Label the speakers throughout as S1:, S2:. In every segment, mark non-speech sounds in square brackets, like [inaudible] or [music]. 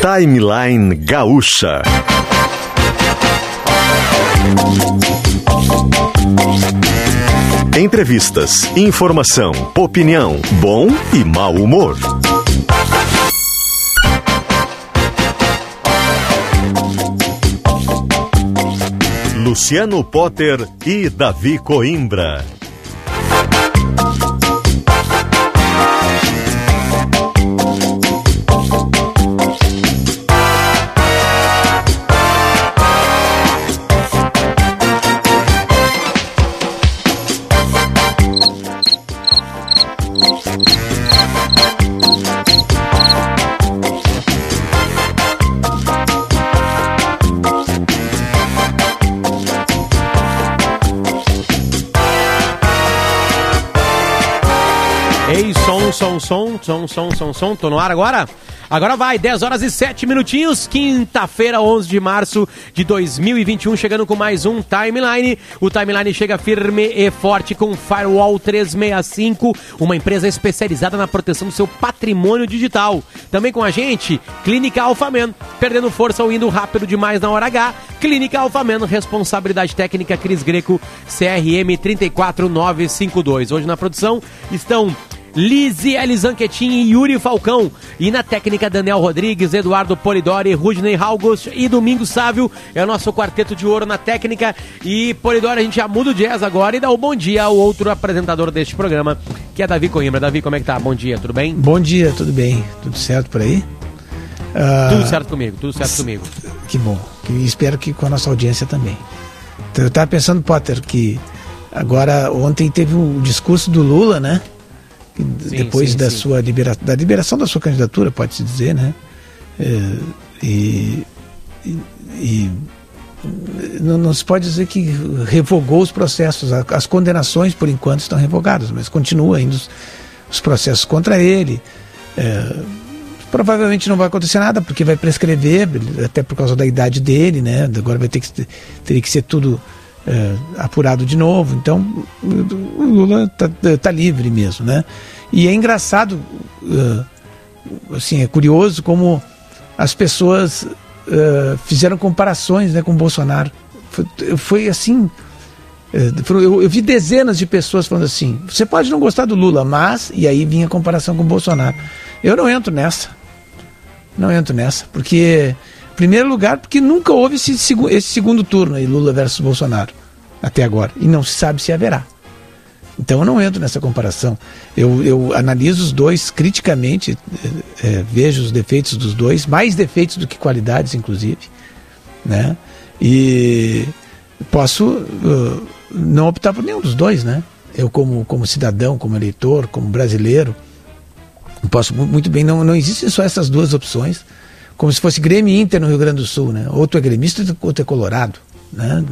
S1: Timeline Gaúcha. Entrevistas, informação, opinião, bom e mau humor. Luciano Potter e Davi Coimbra.
S2: Som, som, som, som, som, som, tô no ar agora? Agora vai, 10 horas e 7 minutinhos, quinta-feira, 11 de março de 2021, chegando com mais um Timeline. O Timeline chega firme e forte com Firewall 365, uma empresa especializada na proteção do seu patrimônio digital. Também com a gente, Clínica Alfaman, perdendo força ou indo rápido demais na hora H. Clínica Alfaman, responsabilidade técnica Cris Greco, CRM 34952. Hoje na produção estão Lisiele Zanquetin e Yuri Falcão. E na técnica, Daniel Rodrigues, Eduardo Polidori, Rudney August e Domingos Sávio. É o nosso quarteto de ouro na técnica. E Polidori, a gente já muda o jazz agora e dá o um bom dia ao outro apresentador deste programa, que é Davi Coimbra. Davi, como é que tá? Bom dia, tudo bem?
S3: Bom dia, tudo bem? Tudo certo por aí?
S2: Uh, tudo certo comigo, tudo certo comigo.
S3: Que bom. E espero que com a nossa audiência também. Então, eu estava pensando, Potter, que agora ontem teve o discurso do Lula, né? Sim, depois sim, da sim. sua libera, da liberação da sua candidatura, pode-se dizer, né? É, e, e, e não, não, se pode dizer que revogou os processos, as condenações por enquanto estão revogadas, mas continua ainda os, os processos contra ele. É, provavelmente não vai acontecer nada porque vai prescrever, até por causa da idade dele, né? Agora vai ter que ter que ser tudo é, apurado de novo. Então, o Lula está tá livre mesmo, né? E é engraçado, uh, assim, é curioso como as pessoas uh, fizeram comparações né, com Bolsonaro. Foi, foi assim. Eu, eu, vi dezenas de pessoas falando assim: você pode não gostar do Lula, mas. E aí vinha a comparação com o Bolsonaro. Eu não entro nessa. Não entro nessa. Porque primeiro lugar, porque nunca houve esse, esse segundo turno aí, Lula versus Bolsonaro, até agora. E não se sabe se haverá. Então eu não entro nessa comparação. Eu, eu analiso os dois criticamente, é, é, vejo os defeitos dos dois, mais defeitos do que qualidades, inclusive. Né? E posso uh, não optar por nenhum dos dois, né? Eu, como, como cidadão, como eleitor, como brasileiro, posso muito bem. Não, não existem só essas duas opções como se fosse Grêmio e Inter no Rio Grande do Sul, né? Outro é gremista, outro é colorado, né?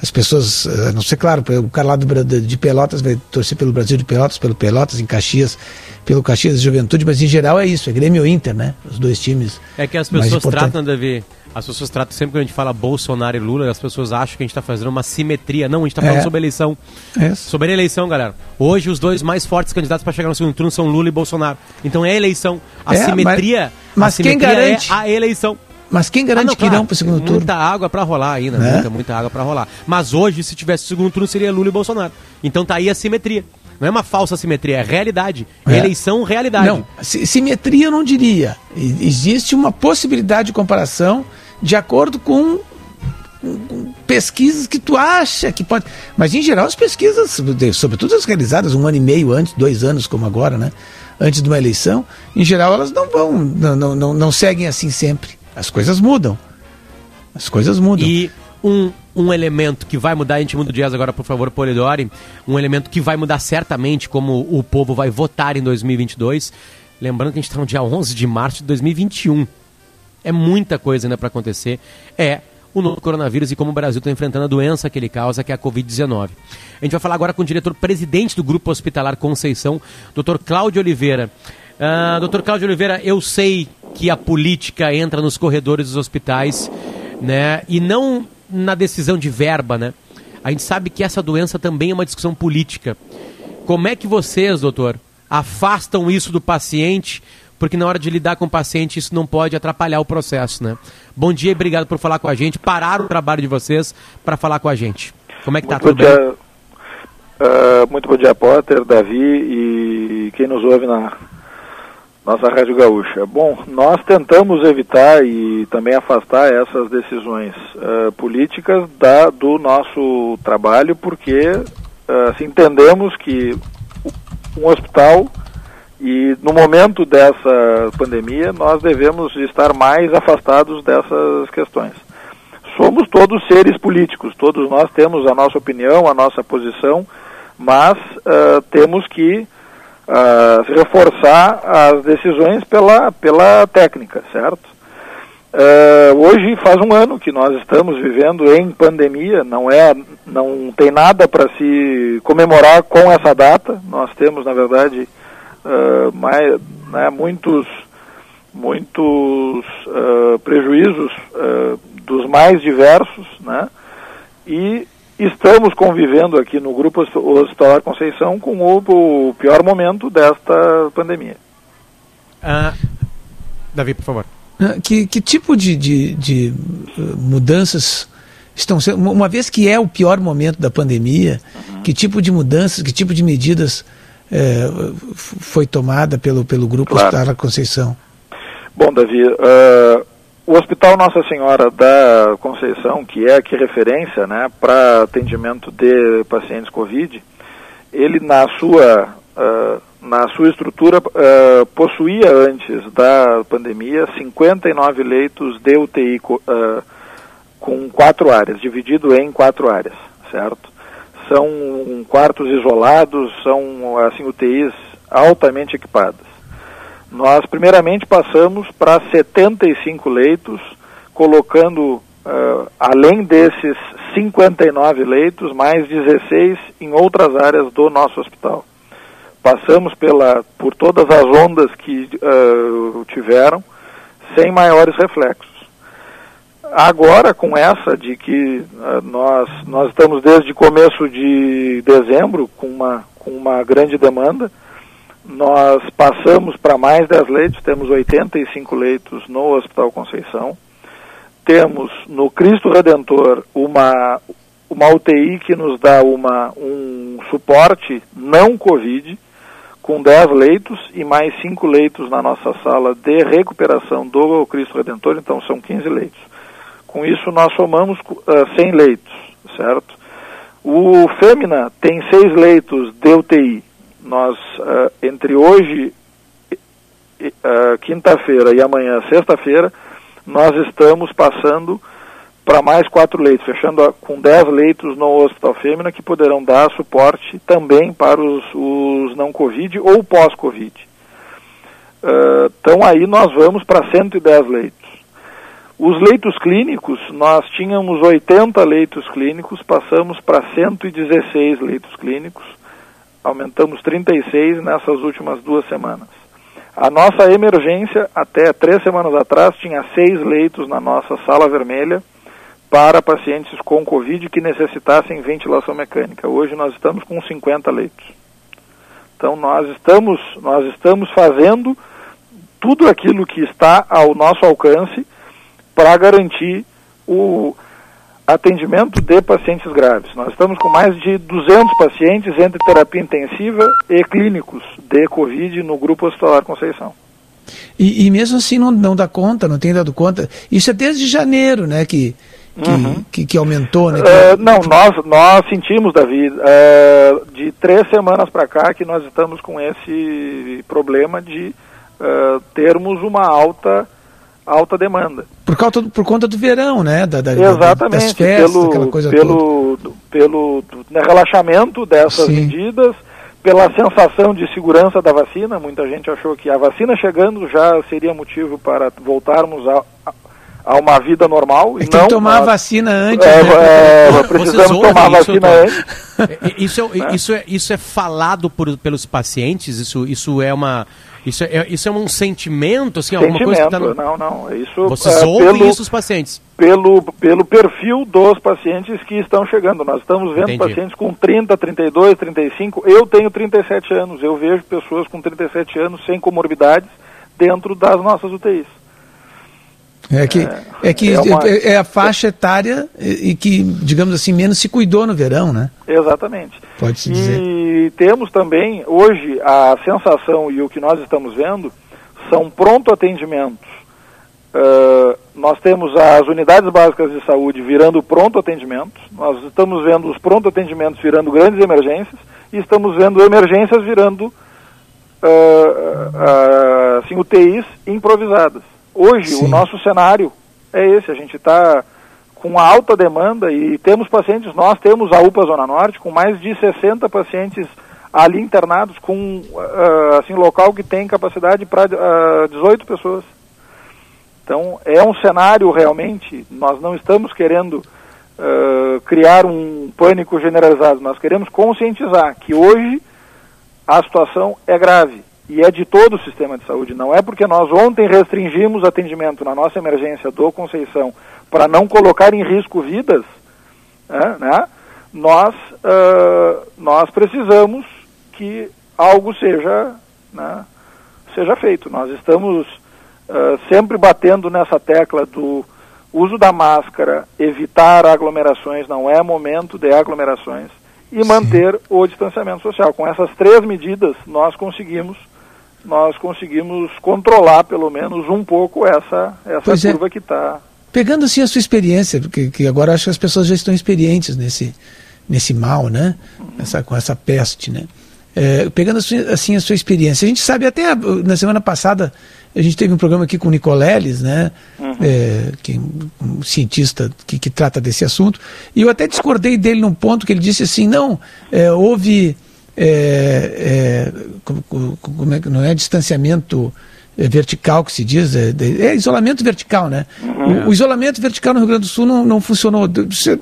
S3: As pessoas, a não ser claro, o cara lá do, de Pelotas vai torcer pelo Brasil de Pelotas, pelo Pelotas, em Caxias, pelo Caxias de Juventude, mas em geral é isso, é Grêmio Inter, né? Os dois times.
S2: É que as pessoas tratam, Davi, as pessoas tratam sempre que a gente fala Bolsonaro e Lula, as pessoas acham que a gente está fazendo uma simetria. Não, a gente está falando é. sobre eleição. É. Sobre eleição, galera. Hoje os dois mais fortes candidatos para chegar no segundo turno são Lula e Bolsonaro. Então é eleição. A é, simetria,
S3: mas, mas a simetria quem garante?
S2: é a eleição.
S3: Mas quem garante ah, não, que claro, irão para o segundo turno?
S2: Muita água para rolar ainda, né? muita, muita água para rolar. Mas hoje, se tivesse segundo turno, seria Lula e Bolsonaro. Então tá aí a simetria. Não é uma falsa simetria, é realidade. É. Eleição, realidade.
S3: Não, simetria eu não diria. Existe uma possibilidade de comparação de acordo com, com pesquisas que tu acha que pode. Mas em geral as pesquisas, sobretudo as realizadas um ano e meio antes, dois anos como agora, né? Antes de uma eleição, em geral elas não vão, não, não, não, não seguem assim sempre. As coisas mudam. As coisas mudam.
S2: E um, um elemento que vai mudar, a gente muda o jazz agora, por favor, Polidori, um elemento que vai mudar certamente como o povo vai votar em 2022. Lembrando que a gente está no dia 11 de março de 2021. É muita coisa ainda para acontecer. É o novo coronavírus e como o Brasil está enfrentando a doença que ele causa, que é a Covid-19. A gente vai falar agora com o diretor-presidente do Grupo Hospitalar Conceição, Dr. Cláudio Oliveira. Uh, doutor Cláudio Oliveira, eu sei que a política entra nos corredores dos hospitais, né? E não na decisão de verba, né? A gente sabe que essa doença também é uma discussão política. Como é que vocês, doutor, afastam isso do paciente porque na hora de lidar com o paciente isso não pode atrapalhar o processo, né? Bom dia e obrigado por falar com a gente, parar o trabalho de vocês para falar com a gente. Como é que está tudo
S4: dia, bem? Uh, muito bom dia, Potter, Davi e quem nos ouve na nossa Rádio Gaúcha. Bom, nós tentamos evitar e também afastar essas decisões uh, políticas da, do nosso trabalho, porque uh, assim, entendemos que um hospital e no momento dessa pandemia nós devemos estar mais afastados dessas questões. Somos todos seres políticos, todos nós temos a nossa opinião, a nossa posição, mas uh, temos que uh, reforçar as decisões pela, pela técnica, certo? Uh, hoje faz um ano que nós estamos vivendo em pandemia, não é, não tem nada para se comemorar com essa data. Nós temos, na verdade, uh, mais, né, muitos, muitos uh, prejuízos dos mais diversos, né? E estamos convivendo aqui no Grupo Hospitalar Conceição com o, o pior momento desta pandemia.
S2: Davi, por favor.
S3: Ah, que, que tipo de, de, de uh, mudanças estão sendo, uma vez que é o pior momento da pandemia, uhum. que tipo de mudanças, que tipo de medidas é, foi tomada pelo, pelo Grupo claro. Hospital Conceição?
S4: Bom, Davi, uh, o Hospital Nossa Senhora da Conceição, que é aqui referência né, para atendimento de pacientes Covid, ele na sua uh, na sua estrutura, uh, possuía antes da pandemia 59 leitos de UTI com quatro áreas, dividido em quatro áreas, certo? São quartos isolados, são assim UTIs altamente equipadas. Nós primeiramente passamos para 75 leitos, colocando uh, além desses 59 leitos, mais 16 em outras áreas do nosso hospital passamos pela, por todas as ondas que uh, tiveram, sem maiores reflexos. Agora, com essa de que uh, nós, nós estamos desde começo de dezembro com uma, com uma grande demanda, nós passamos para mais 10 leitos, temos 85 leitos no Hospital Conceição, temos no Cristo Redentor uma, uma UTI que nos dá uma, um suporte não Covid, com 10 leitos e mais 5 leitos na nossa sala de recuperação do Cristo Redentor, então são 15 leitos. Com isso nós somamos uh, ah, 100 leitos, certo? O Fêmina tem 6 leitos de UTI. Nós, uh, entre hoje, uh, quinta-feira e amanhã, sexta-feira, nós estamos passando para mais quatro leitos, fechando com 10 leitos no Hospital Fêmea, que poderão dar suporte também para os, os não Covid ou pós-Covid. Uh, então aí nós vamos para 110 leitos. Os leitos clínicos, nós tínhamos 80 leitos clínicos, passamos para 116 leitos clínicos, aumentamos 36 nessas últimas duas semanas. A nossa emergência, até três semanas atrás, tinha seis leitos na nossa sala vermelha, para pacientes com Covid que necessitassem ventilação mecânica. Hoje nós estamos com 50 leitos. Então nós estamos, nós estamos fazendo tudo aquilo que está ao nosso alcance para garantir o atendimento de pacientes graves. Nós estamos com mais de 200 pacientes entre terapia intensiva e clínicos de Covid no Grupo Hospitalar Conceição.
S3: E, e mesmo assim não, não dá conta, não tem dado conta. Isso é desde janeiro, né, que que, uhum. que, que, aumentou, né?
S4: Uh, não, nós, nós sentimos, Davi, uh, de três semanas para cá que nós estamos com esse problema de uh, termos uma alta alta demanda.
S3: Por, causa, por conta do verão, né? Da, da,
S4: Exatamente, das festas, pelo, aquela coisa pelo, toda. pelo né, relaxamento dessas Sim. medidas, pela sensação de segurança da vacina. Muita gente achou que a vacina chegando já seria motivo para voltarmos a, a uma vida normal.
S3: É e tem não, que tomar a vacina antes.
S4: É,
S3: né?
S4: é, precisamos tomar a vacina antes.
S2: Isso é, isso, é, isso é falado por, pelos pacientes? Isso, isso é uma. Isso é, isso é um sentimento, assim,
S4: alguma
S2: coisa
S4: que tá no... Não, não. Isso,
S2: Vocês é, ouvem pelo, isso os pacientes?
S4: Pelo, pelo perfil dos pacientes que estão chegando. Nós estamos vendo Entendi. pacientes com 30, 32, 35. Eu tenho 37 anos. Eu vejo pessoas com 37 anos sem comorbidades dentro das nossas UTIs.
S3: É que, é, é que é, uma... é, a faixa etária e que, digamos assim, menos se cuidou no verão, né?
S4: Exatamente.
S3: Pode-se dizer.
S4: E temos também, hoje, a sensação e o que nós estamos vendo são pronto atendimentos. Uh, nós temos as unidades básicas de saúde virando pronto atendimento, nós estamos vendo os pronto atendimentos virando grandes emergências e estamos vendo emergências virando uh, uh, assim, UTIs improvisadas. Hoje, Sim. o nosso cenário é esse, a gente está com alta demanda e temos pacientes, nós temos a UPA Zona Norte com mais de 60 pacientes ali internados com uh, assim local que tem capacidade para uh, 18 pessoas. Então é um cenário realmente, nós não estamos querendo uh, criar um pânico generalizado, nós queremos conscientizar que hoje a situação é grave e é de todo o sistema de saúde. Não é porque nós ontem restringimos atendimento na nossa emergência do Conceição para não colocar em risco vidas, né, né, nós, uh, nós precisamos que algo seja, né, seja feito. Nós estamos uh, sempre batendo nessa tecla do uso da máscara, evitar aglomerações, não é momento de aglomerações, e Sim. manter o distanciamento social. Com essas três medidas, nós conseguimos nós conseguimos controlar pelo menos um pouco essa, essa é. curva é. que está.
S3: Pegando assim a sua experiência, porque que agora acho que as pessoas já estão experientes nesse, nesse mal, né? Uhum. Essa, com essa peste, né? É, pegando assim a sua experiência, a gente sabe até na semana passada a gente teve um programa aqui com o Nicoleles, né? Uhum. É, que é um cientista que, que, trata desse assunto, e eu até discordei dele num ponto que ele disse assim, não, é, houve é, é, como é, não é distanciamento é, vertical que se diz, é, é isolamento vertical, né? Uhum. O, o, isolamento vertical no Rio Grande do Sul não, não funcionou.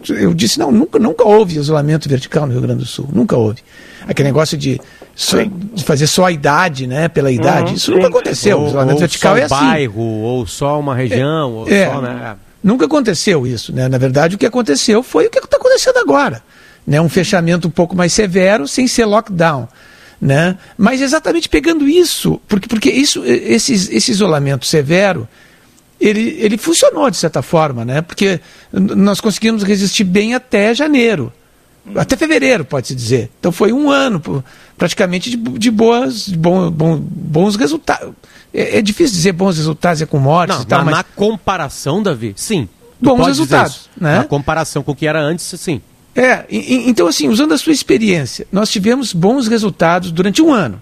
S3: Eu disse, não, nunca, nunca houve isolamento vertical no Rio Grande do Sul, nunca houve. Aquele negócio de, só, de fazer só a idade, né, pela idade, uhum, isso nunca aconteceu.
S2: Ou,
S3: o isolamento vertical
S2: é
S3: assim.
S2: bairro, ou só uma região, ou
S3: é,
S2: só, né?
S3: Nunca aconteceu isso, né? Na verdade, o que aconteceu foi o que está acontecendo agora né, um fechamento um pouco mais severo, sem ser lockdown. Né? Mas exatamente pegando isso, porque, porque isso, esse, esse isolamento severo, ele, ele funcionou de certa forma, né? porque nós conseguimos resistir bem até janeiro, até fevereiro, pode-se dizer. Então foi um ano praticamente de, de boas, bom, bom, bons resultados. É, é, difícil dizer bons resultados é com mortes
S2: Não,
S3: e tal,
S2: mas...
S3: Na
S2: comparação, Davi, sim.
S3: Bons resultados. Né?
S2: Na comparação com o que era antes, sim.
S3: É, e, então assim, usando a sua experiência, nós tivemos bons resultados durante um ano.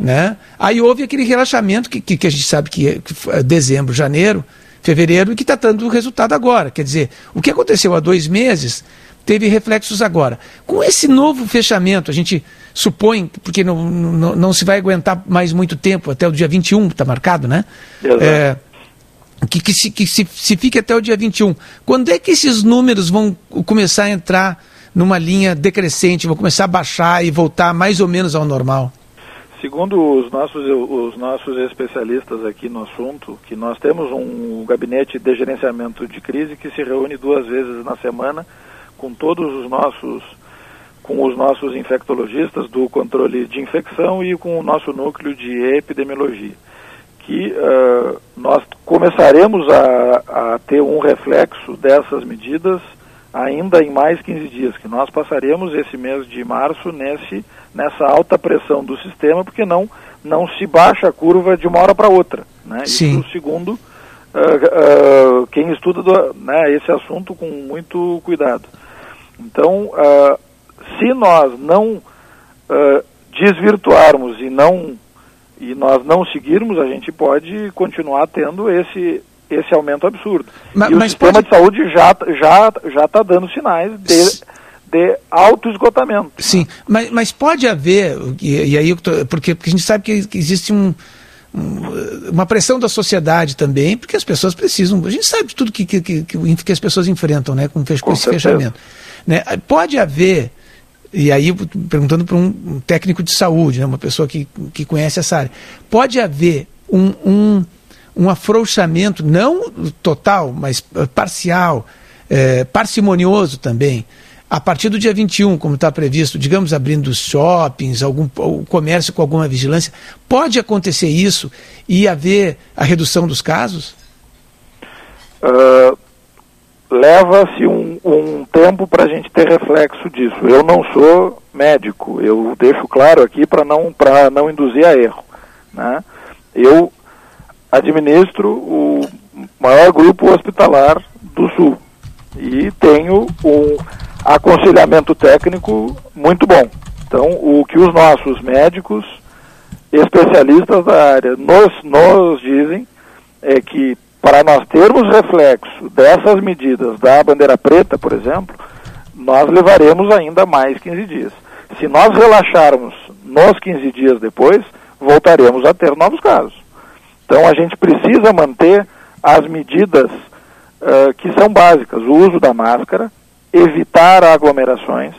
S3: Né? Aí houve aquele relaxamento que, que, que a gente sabe que é, que é dezembro, janeiro, fevereiro, e que está dando resultado agora. Quer dizer, o que aconteceu há dois meses teve reflexos agora. Com esse novo fechamento, a gente supõe, porque não, não, não se vai aguentar mais muito tempo, até o dia 21 está marcado, né? Exato. É, que, que, se, que se, se fique até o dia 21. Quando é que esses números vão começar a entrar numa linha decrescente, vão começar a baixar e voltar mais ou menos ao normal?
S4: Segundo os nossos, os nossos especialistas aqui no assunto, que nós temos um gabinete de gerenciamento de crise que se reúne duas vezes na semana com todos os nossos com os nossos infectologistas do controle de infecção e com o nosso núcleo de epidemiologia que uh, nós começaremos a, a, ter um reflexo dessas medidas ainda em mais 15 dias, que nós passaremos esse mês de março nesse, nessa alta pressão do sistema, porque não, não se baixa a curva de uma hora para outra. Né?
S3: Sim.
S4: Isso segundo uh, uh, quem estuda do, né, esse assunto com muito cuidado. Então, se nós não desvirtuarmos e não e nós não seguirmos, a gente pode continuar tendo esse, esse aumento absurdo. Mas, e o sistema pode... de saúde já já já está dando sinais de, de alto esgotamento.
S3: Sim, mas, mas pode haver, e, e aí, porque, porque a gente sabe que, que existe um, uma pressão da sociedade também, porque as pessoas precisam. A gente sabe de tudo que, que, que, que as pessoas enfrentam né, com, com, com esse certeza. fechamento. Né? Pode haver e aí perguntando para um técnico de saúde, né, uma pessoa que, que conhece essa área, pode haver um, um, um afrouxamento, não total, mas parcial, é, parcimonioso também, a partir do dia 21, como está previsto, digamos, abrindo os shoppings, algum, o comércio com alguma vigilância, pode acontecer isso e haver a redução dos casos?
S4: Uh, Leva-se um, um tempo para a gente ter reflexo disso. Eu não sou médico, eu deixo claro aqui para não, não induzir a erro. Né? Eu administro o maior grupo hospitalar do Sul e tenho um aconselhamento técnico muito bom. Então, o que os nossos médicos, especialistas da área, nos, nos dizem é que para nós termos reflexo dessas medidas da bandeira preta, por exemplo, nós levaremos ainda mais 15 dias. Se nós relaxarmos nos 15 dias depois, voltaremos a ter novos casos. Então a gente precisa manter as medidas uh, que são básicas, o uso da máscara, evitar aglomerações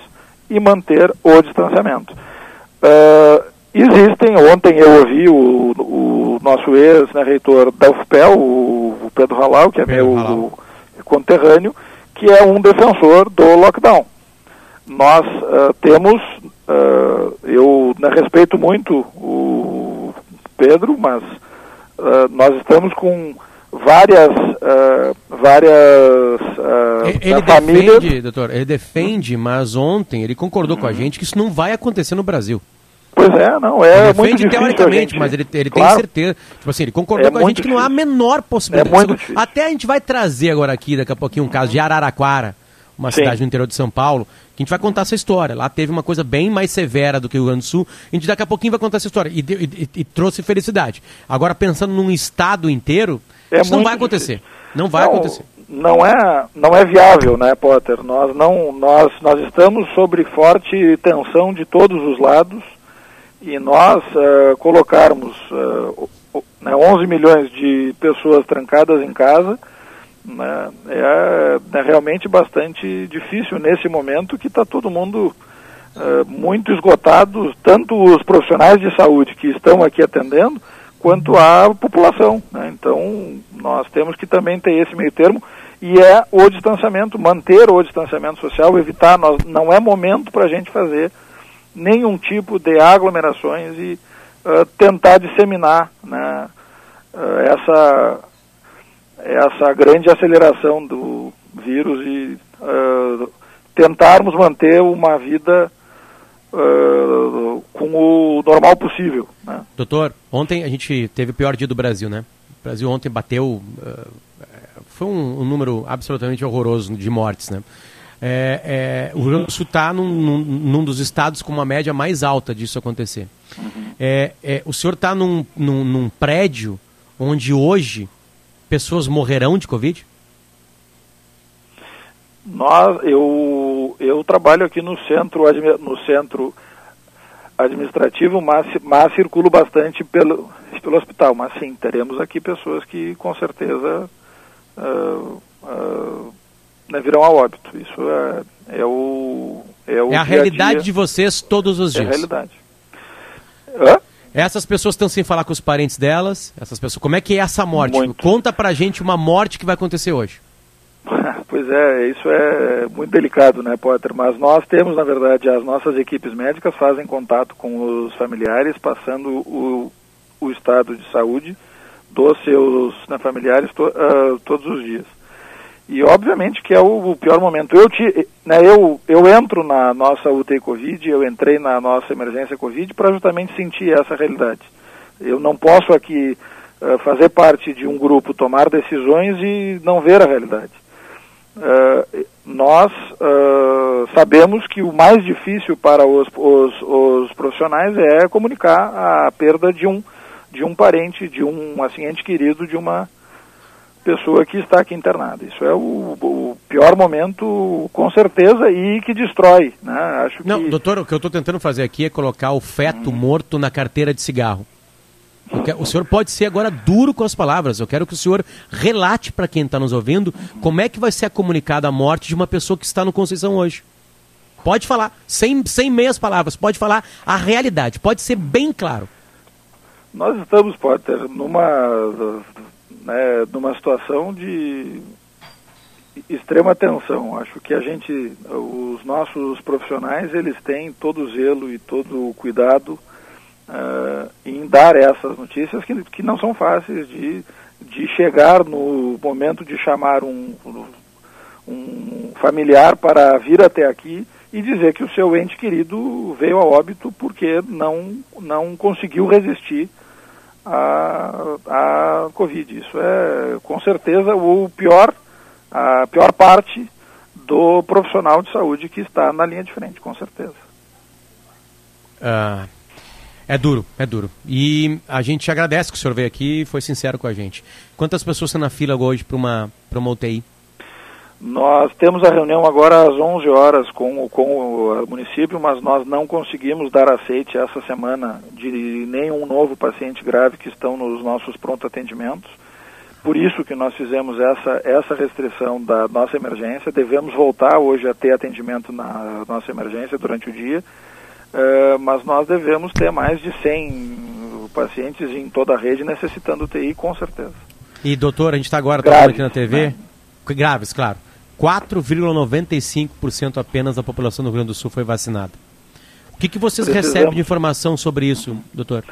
S4: e manter o distanciamento. Uh, existem, ontem eu ouvi o, o nosso ex-reitor da UFPEL, o Pedro Halal, que é Pedro meu Halal. conterrâneo, que é um defensor do lockdown. Nós uh, temos, uh, eu né, respeito muito o Pedro, mas uh, nós estamos com várias uh, várias
S2: uh, ele famílias... defende, doutor, ele defende, mas ontem ele concordou com a uhum. gente que isso não vai acontecer no Brasil.
S4: Pois é, não, é ele muito defende
S2: teoricamente,
S4: gente...
S2: mas ele, ele claro. tem certeza. Tipo assim, ele concordou é com a gente difícil. que não há a menor possibilidade.
S4: É muito difícil.
S2: Até a gente vai trazer agora aqui, daqui a pouquinho, um caso de Araraquara, uma Sim. cidade no interior de São Paulo, que a gente vai contar essa história. Lá teve uma coisa bem mais severa do que o Rio Grande do Sul. A gente daqui a pouquinho vai contar essa história. E, e, e, trouxe felicidade. Agora, pensando num estado inteiro, é isso não vai acontecer. Difícil. Não vai não, acontecer.
S4: Não é, não é viável, né, Potter? Nós, não, nós, nós estamos sob forte tensão de todos os lados e nós uh, colocarmos uh, né, 11 milhões de pessoas trancadas em casa né, é, é, realmente bastante difícil nesse momento que está todo mundo uh, muito esgotado, tanto os profissionais de saúde que estão aqui atendendo, quanto a população. Né? Então, nós temos que também ter esse meio termo e é o distanciamento, manter o distanciamento social, evitar, nós, não é momento para a gente fazer nenhum tipo de aglomerações e uh, tentar disseminar né, uh, essa, essa grande aceleração do vírus e uh, tentarmos manter uma vida com o normal possível. Né?
S2: Doutor, ontem a gente teve o pior dia do Brasil, né? O Brasil ontem bateu. Foi um, um, número absolutamente horroroso de mortes, né? É, é, o Rio Grande do Sul está num, num, num, dos estados com uma média mais alta disso acontecer. Uhum. É, é, o senhor está num, num prédio onde hoje pessoas morrerão de Covid?
S4: Nós, eu, eu trabalho aqui no centro, no centro administrativo, mas, mas circulo bastante pelo, pelo hospital. Mas sim, teremos aqui pessoas que com certeza uh, uh, né, virão a óbito. Isso é, é o. É, o
S2: é a realidade dia. de vocês todos os dias.
S4: É a realidade. Hã?
S2: Essas pessoas estão sem falar com os parentes delas. Essas pessoas, como é que é essa morte? Muito. Conta pra gente uma morte que vai acontecer hoje. [laughs]
S4: Pois é, isso é muito delicado, né, Potter? Mas nós temos, na verdade, as nossas equipes médicas fazem contato com os familiares, passando o, o estado de saúde dos seus né, familiares to, uh, todos os dias. E obviamente que é o, o pior momento. Eu, te, né, eu, eu entro na nossa UTI Covid, eu entrei na nossa emergência Covid para justamente sentir essa realidade. Eu não posso aqui uh, fazer parte de um grupo, tomar decisões e não ver a realidade. Uh, nós uh, sabemos que o mais difícil para os, os, os, profissionais é comunicar a perda de um, de um parente, de um assim, querido, de uma pessoa que está aqui internada. Isso é o, o pior momento, com certeza, e que destrói. Né? Acho
S2: Não, doutor, o que eu estou tentando fazer aqui é colocar o feto hum. morto na carteira de cigarro. O senhor pode ser agora duro com as palavras. Eu quero que o senhor relate para quem está nos ouvindo como é que vai ser comunicada a morte de uma pessoa que está no Conceição hoje. Pode falar, sem, sem meias palavras, pode falar a realidade, pode ser bem claro.
S4: Nós estamos, Potter, numa, né, numa situação de extrema tensão. Acho que a gente, os os nossos profissionais eles têm todo o zelo e todo o cuidado uh, em dar essas notícias que, que não são fáceis de, de chegar no momento de chamar um, um familiar para vir até aqui e dizer que o seu ente querido veio a óbito porque não, não conseguiu resistir à, à Covid. Isso é, com certeza, o pior, a pior parte do profissional de saúde que está na linha de frente, com certeza.
S2: Uh, é duro, é duro. E a gente agradece que o senhor veio aqui e foi sincero com a gente. Quantas pessoas estão na fila hoje para uma, uma UTI?
S4: Nós temos a reunião agora às 11 horas com, com o município, mas nós não conseguimos dar aceite essa semana de nenhum novo paciente grave que estão nos nossos pronto atendimentos. Por isso que nós fizemos essa, essa restrição da nossa emergência. Devemos voltar hoje a ter atendimento na nossa emergência durante o dia, uh, mas nós devemos ter mais de 100 pacientes em toda a rede necessitando UTI, com certeza.
S2: E doutor, a gente está agora tá aqui na TV. Né? Graves, claro. 4,95% apenas da população do Rio Grande do Sul foi vacinada. O que, que vocês Precisamos... recebem de informação sobre isso, doutor?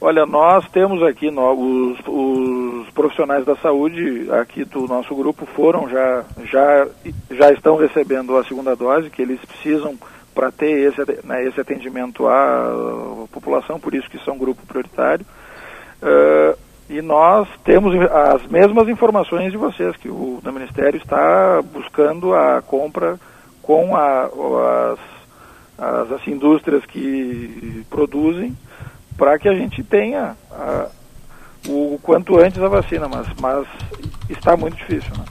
S4: Olha, nós temos aqui os, os, profissionais da saúde aqui do nosso grupo foram já, já, já estão recebendo a segunda dose que eles precisam para ter esse, né, esse atendimento à população, por isso que são grupo prioritário. Uh, e nós temos as mesmas informações de vocês, que o, o Ministério está buscando a compra com a, as, as, as indústrias que produzem, para que a gente tenha a, o quanto antes a vacina, mas, mas está muito difícil. Né?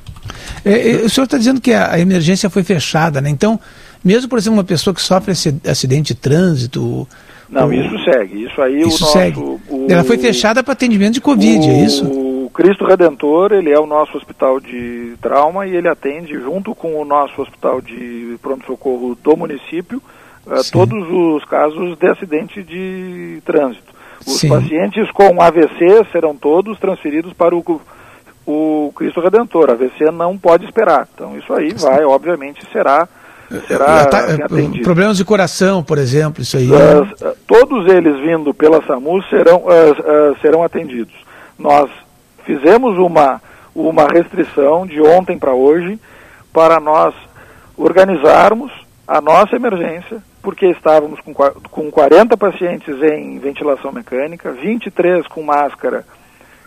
S3: É, é o senhor está dizendo que a, a, emergência foi fechada, né? Então, mesmo, por exemplo, uma pessoa que sofre acidente de trânsito,
S4: não, o... isso segue. Isso aí
S3: isso
S4: o nosso.
S3: Segue. O... Ela foi fechada para atendimento de Covid,
S4: o...
S3: é isso?
S4: O Cristo Redentor, ele é o nosso hospital de trauma e ele atende, junto com o nosso hospital de pronto-socorro do município, uh, todos os casos de acidente de trânsito. Os Sim. pacientes com AVC serão todos transferidos para o, o Cristo Redentor. AVC não pode esperar. Então, isso aí vai, obviamente, será será
S3: atendido. Problemas de coração, por exemplo, isso aí.
S4: Uh, todos eles vindo pela SAMU serão, uh, uh, serão atendidos. Nós fizemos uma, uma restrição de ontem para hoje para nós organizarmos a nossa emergência, porque estávamos com, com 40 pacientes em ventilação mecânica, 23 com máscara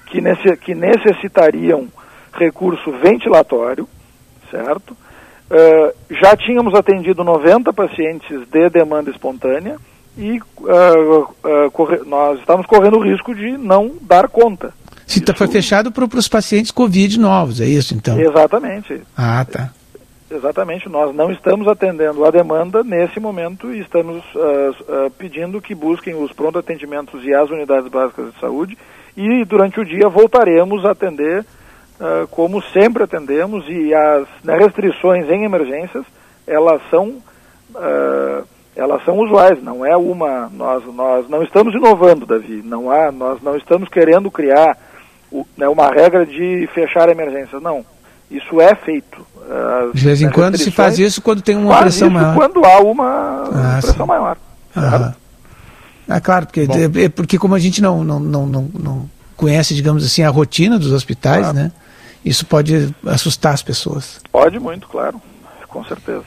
S4: que, nesse, que necessitariam recurso ventilatório, certo? Uh, já tínhamos atendido 90 pacientes de demanda espontânea e uh, uh, corre, nós estamos correndo o risco de não dar conta.
S3: Se tá, isso... foi fechado para os pacientes Covid novos, é isso então?
S4: Exatamente.
S3: Ah, tá.
S4: Exatamente, nós não estamos atendendo a demanda nesse momento e estamos pedindo que busquem os pronto atendimentos e as unidades básicas de saúde e durante o dia voltaremos a atender uh, como sempre atendemos, e as né, restrições em emergências, elas são, uh, elas são usuais, não é uma, nós, nós não estamos inovando, Davi, não há, nós não estamos querendo criar o, né, uma regra de fechar a emergência, não. Isso é feito.
S3: As, de vez em quando se faz isso quando tem uma pressão maior.
S4: quando há uma ah, pressão sim. maior.
S3: Ah, ah, claro, porque, é, porque como a gente não, não, não, não, não conhece, digamos assim, a rotina dos hospitais, claro. né? Isso pode assustar as pessoas.
S4: Pode muito, claro, com certeza.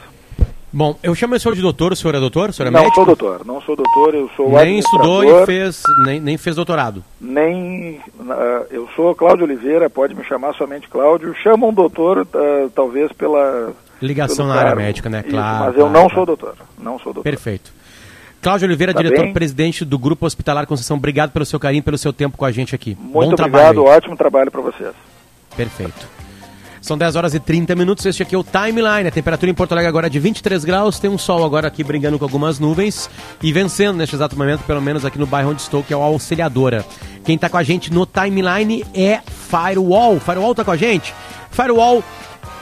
S2: Bom, eu chamo o senhor de doutor, o senhor é doutor? O senhor é
S4: não
S2: médico?
S4: sou doutor, não sou doutor, eu sou
S2: Nem estudou e fez, nem, nem fez doutorado?
S4: Nem, uh, eu sou Cláudio Oliveira, pode me chamar somente Cláudio, chamam doutor uh, talvez pela...
S2: Ligação na área médica, né? Claro.
S4: mas eu
S2: claro.
S4: não sou doutor, não sou doutor.
S2: Perfeito. Cláudio Oliveira, tá diretor-presidente do Grupo Hospitalar Conceição, obrigado pelo seu carinho, pelo seu tempo com a gente aqui.
S4: Muito
S2: Bom
S4: obrigado,
S2: trabalho
S4: ótimo trabalho para vocês.
S2: Perfeito. São 10 horas e 30 minutos. Este aqui é o Timeline. A temperatura em Porto Alegre agora é de 23 graus. Tem um sol agora aqui brigando com algumas nuvens e vencendo neste exato momento, pelo menos aqui no bairro onde estou, que é o Auxiliadora. Quem está com a gente no Timeline é Firewall. Firewall está com a gente? Firewall,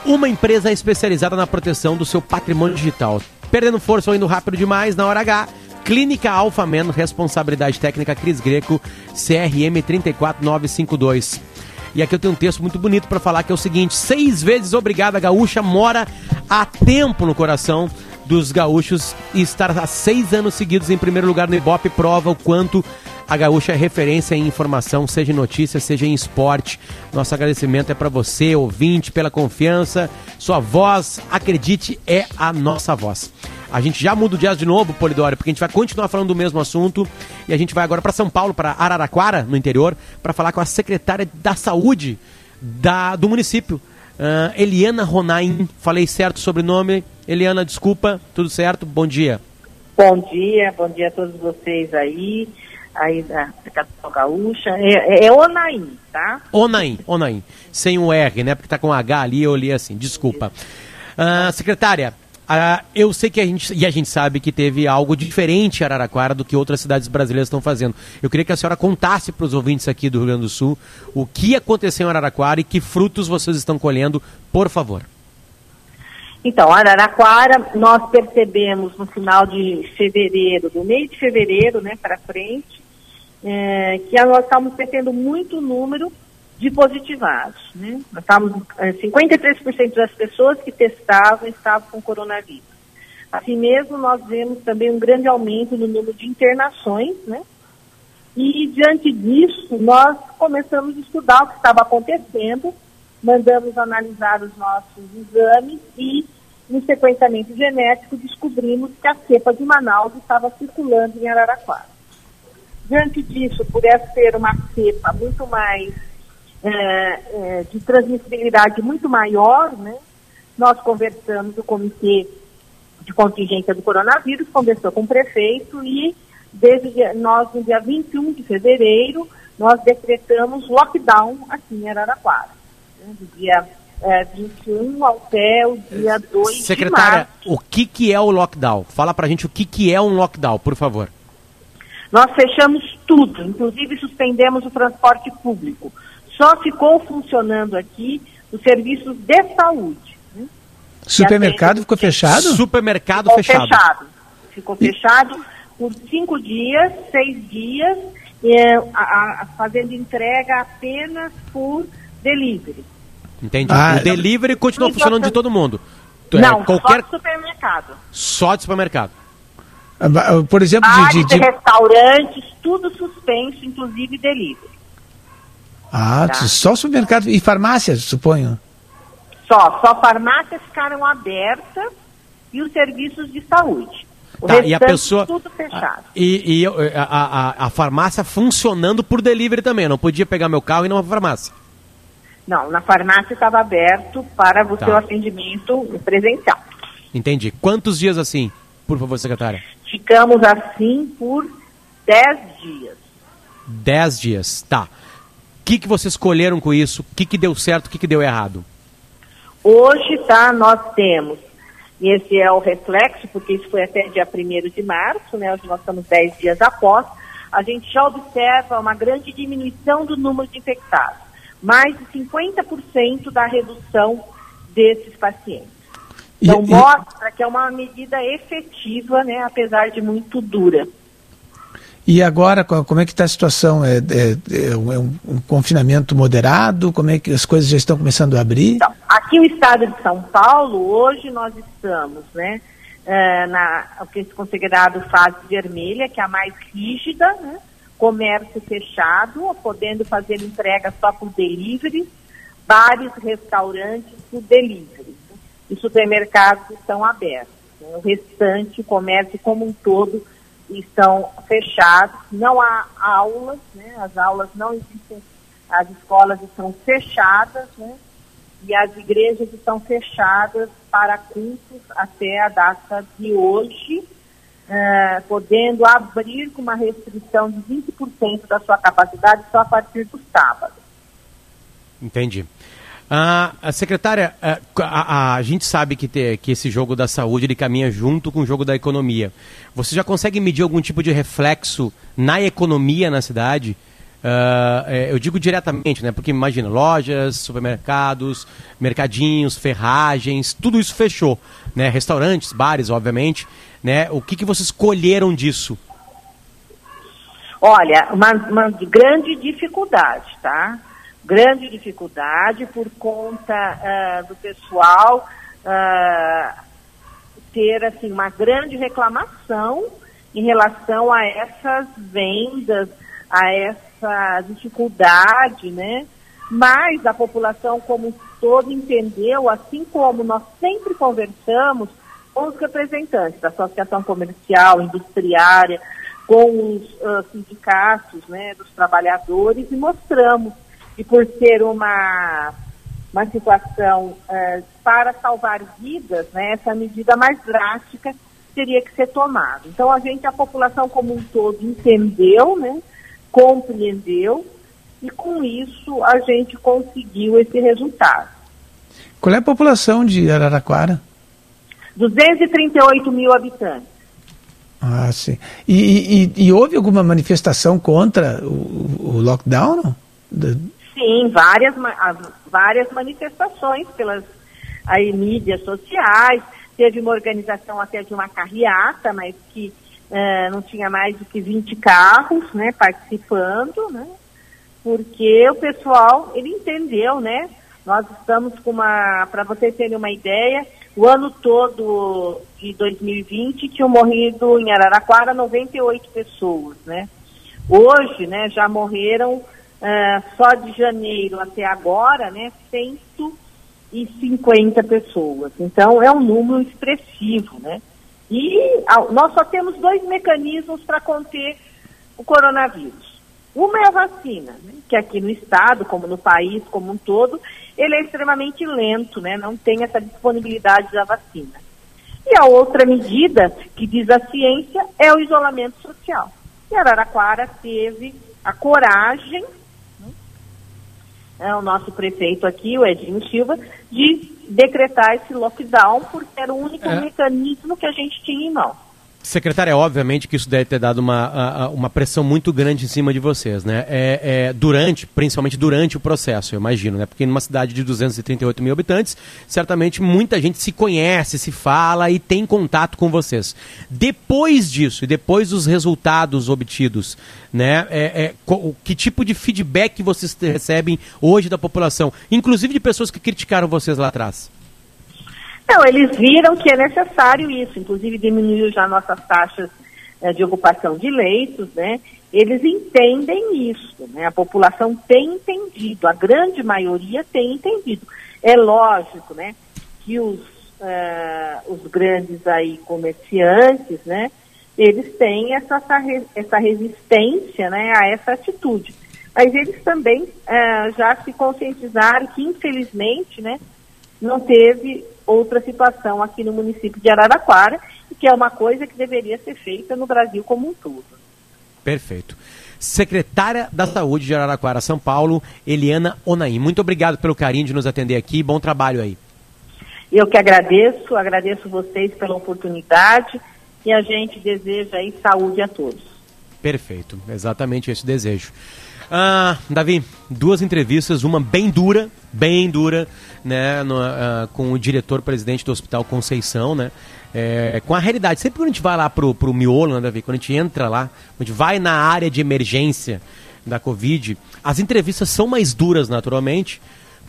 S2: uma empresa especializada na proteção do seu patrimônio digital. Perdendo força ou indo rápido demais na hora H. Clínica Alpha Men, responsabilidade técnica Cris Greco, CRM 34952. E aqui eu tenho um texto muito bonito para falar que é o seguinte: seis vezes obrigada, Gaúcha mora há tempo no coração dos gaúchos e estar há seis anos seguidos em primeiro lugar no Ibope prova o quanto a Gaúcha é referência em informação, seja em notícia, seja em esporte. Nosso agradecimento é para você, ouvinte, pela confiança. Sua voz, acredite, é a nossa voz. A gente já muda o jazz de novo, Polidório, porque a gente vai continuar falando do mesmo assunto. E a gente vai agora para São Paulo, para Araraquara, no interior, para falar com a secretária da Saúde da, do município, uh, Eliana Ronain. Falei certo o sobrenome. Eliana, desculpa, tudo certo? Bom dia.
S5: Bom dia, bom dia a todos vocês aí aí da, capital gaúcha. É, é, é Onaim, tá?
S2: Onaim, Onaim. Sem o R, né? Porque tá com H ali, eu li assim, desculpa. Uh, secretária, uh, eu sei que a gente, e a gente sabe que teve algo diferente em Araraquara do que outras cidades brasileiras estão fazendo. Eu queria que a senhora contasse para os ouvintes aqui do Rio Grande do Sul o que aconteceu em Araraquara e que frutos vocês estão colhendo, por favor.
S5: Então, Araraquara, nós percebemos no final de fevereiro, do mês de fevereiro, né, para frente, é, que nós estávamos tendo muito número de positivados. Né? Estávamos, é, 53% das pessoas que testavam estavam com coronavírus. Assim mesmo, nós vemos também um grande aumento no número de internações, né? E diante disso, nós começamos a estudar o que estava acontecendo, mandamos analisar os nossos exames e, no sequenciamento genético, descobrimos que a cepa de Manaus estava circulando em Araraquara. Diante disso, por essa ser uma cepa muito mais é, é, de transmissibilidade muito maior, né, nós conversamos, o Comitê de Contingência do Coronavírus conversou com o prefeito e desde nós, no dia 21 de fevereiro, nós decretamos lockdown aqui em Araraquara. Né, do dia é, 21 até o dia 2
S2: Secretária,
S5: de março.
S2: o que, que é o lockdown? Fala pra gente o que, que é um lockdown, por favor.
S5: Nós fechamos tudo, inclusive suspendemos o transporte público. Só ficou funcionando aqui os serviços de saúde. Né?
S3: Supermercado ficou fechado?
S2: Supermercado
S5: ficou
S2: fechado.
S5: fechado. Ficou fechado por cinco dias, seis dias, é, a, a, fazendo entrega apenas por delivery.
S2: Entendi. Ah, o delivery continua funcionando de todo mundo.
S5: Não, é, qualquer... só de supermercado.
S2: Só de supermercado.
S3: Ah, por exemplo,
S5: de, de, de... restaurantes, tudo suspenso, inclusive delivery.
S3: Ah, tá? só supermercado e farmácias, suponho.
S5: Só, só farmácias ficaram abertas e os serviços de saúde. O
S2: tá, e a pessoa
S5: tudo fechado.
S2: E, e a, a, a, farmácia funcionando por delivery também. Eu não podia pegar meu carro e ir numa farmácia.
S5: Não, na farmácia estava aberto para o tá. seu atendimento presencial.
S2: Entendi. Quantos dias assim, por favor, secretária?
S5: Ficamos assim por 10 dias.
S2: 10 dias, tá. O que, que vocês escolheram com isso? O que, que deu certo, o que, que deu errado?
S5: Hoje, tá, nós temos, e esse é o reflexo, porque isso foi até dia 1 de março, né? Hoje nós estamos 10 dias após, a gente já observa uma grande diminuição do número de infectados. Mais de 50% da redução desses pacientes. Então, e, mostra que é uma medida efetiva, né, apesar de muito dura.
S3: E agora, como é que está a situação? É, é, é, um, um, confinamento moderado? Como é que as coisas já estão começando a abrir?
S5: Então, aqui no estado de São Paulo, hoje nós estamos, né, é, na o que é considerado fase vermelha, que é a mais rígida, né, comércio fechado, podendo fazer entrega só por delivery, bares, restaurantes por delivery e supermercados estão abertos. Né? O restante, o comércio como um todo, estão fechados. Não há aulas, né? as aulas não existem, as escolas estão fechadas, né? e as igrejas estão fechadas para cultos até a data de hoje, uh, podendo abrir com uma restrição de 20% da sua capacidade só a partir do sábado.
S2: Entendi. Ah, a secretária, a, a, a, gente sabe que, te, que esse jogo da saúde ele caminha junto com o jogo da economia. Você já consegue medir algum tipo de reflexo na economia na cidade? Uh, eu digo diretamente, né? Porque imagina, lojas, supermercados, mercadinhos, ferragens, tudo isso fechou, né? Restaurantes, bares, obviamente, né? O que, que vocês colheram disso?
S5: Olha, uma, uma grande dificuldade, tá? Grande dificuldade por conta uh, do pessoal uh, ter assim uma grande reclamação em relação a essas vendas, a essa dificuldade, né? Mas a população como um todo entendeu, assim como nós sempre conversamos com os representantes da associação comercial, industriária, com os uh, sindicatos né, dos trabalhadores e mostramos que por ser uma, uma situação uh, para salvar vidas, né, essa medida mais drástica teria que ser tomada. Então a gente, a população como um todo, entendeu, né, compreendeu e com isso a gente conseguiu esse resultado.
S3: Qual é a população de Araraquara?
S5: 238 mil habitantes.
S3: Ah, sim. E, e, e, houve alguma manifestação contra o, o lockdown? Não?
S5: Sim, várias, várias manifestações pelas aí, mídias sociais. Teve uma organização até de uma carreata, mas que uh, não tinha mais do que 20 carros né, participando, né? Porque o pessoal, ele entendeu, né? Nós estamos com uma, para vocês terem uma ideia, o ano todo de 2020 tinham morrido em Araraquara 98 pessoas, né? Hoje, né, já morreram uh, só de janeiro até agora, né, 150 pessoas. Então é um número expressivo, né? E nós só temos dois mecanismos para conter o coronavírus. Uma é a vacina, né, que aqui no estado, como no país como um todo, ele é extremamente lento, né, não tem essa disponibilidade da vacina. E a outra medida, que diz a ciência, é o isolamento social. E Araraquara teve a coragem, é o nosso prefeito aqui, o Edinho Silva, de decretar esse lockdown, porque era o único é. mecanismo que a gente tinha em mão.
S2: Secretária, obviamente que isso deve ter dado uma, uma pressão muito grande em cima de vocês, né? É, é, durante, principalmente durante o processo, eu imagino, né? Porque numa cidade de 238 mil habitantes, certamente muita gente se conhece, se fala e tem contato com vocês. Depois disso e depois dos resultados obtidos, né? É, é, que tipo de feedback vocês recebem hoje da população, inclusive de pessoas que criticaram vocês lá atrás?
S5: Não, eles viram que é necessário isso, inclusive diminuiu já nossas taxas eh, de ocupação de leitos, né? Eles entendem isso, né? A população tem entendido, a grande maioria tem entendido. É lógico, né, que os, uh, os grandes aí comerciantes, né, eles têm essa, essa resistência, né, a essa atitude. Mas eles também uh, já se conscientizaram que, infelizmente, né, não teve outra situação aqui no município de Araraquara, que é uma coisa que deveria ser feita no Brasil como um todo.
S2: Perfeito. Secretária da Saúde de Araraquara, São Paulo, Eliana Onaim. Muito obrigado pelo carinho de nos atender aqui. Bom trabalho aí.
S5: Eu que agradeço, agradeço vocês pela oportunidade e a gente deseja aí saúde a todos.
S2: Perfeito, exatamente esse desejo. Ah, Davi, duas entrevistas, uma bem dura, bem dura, né, no, uh, com o diretor-presidente do Hospital Conceição, né, é, com a realidade. Sempre quando a gente vai lá pro, pro miolo, né, Davi, quando a gente entra lá, quando a gente vai na área de emergência da Covid, as entrevistas são mais duras, naturalmente,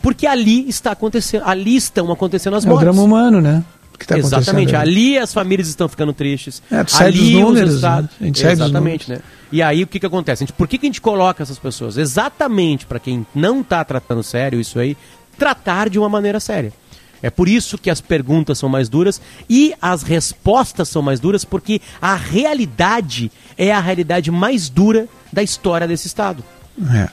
S2: porque ali está acontecendo, ali estão acontecendo as mortes.
S3: É o drama humano, né?
S2: que acontecendo. Exatamente. Ali as famílias estão ficando tristes.
S3: É, tu ali dos números, estados...
S2: né? A gente Exatamente, sai dos né? E aí o que, que acontece? Gente, por que, que a gente coloca essas pessoas? Exatamente para quem não está tratando sério isso aí, tratar de uma maneira séria. É por isso que as perguntas são mais duras e as respostas são mais duras, porque a realidade é a realidade mais dura da história desse Estado. É.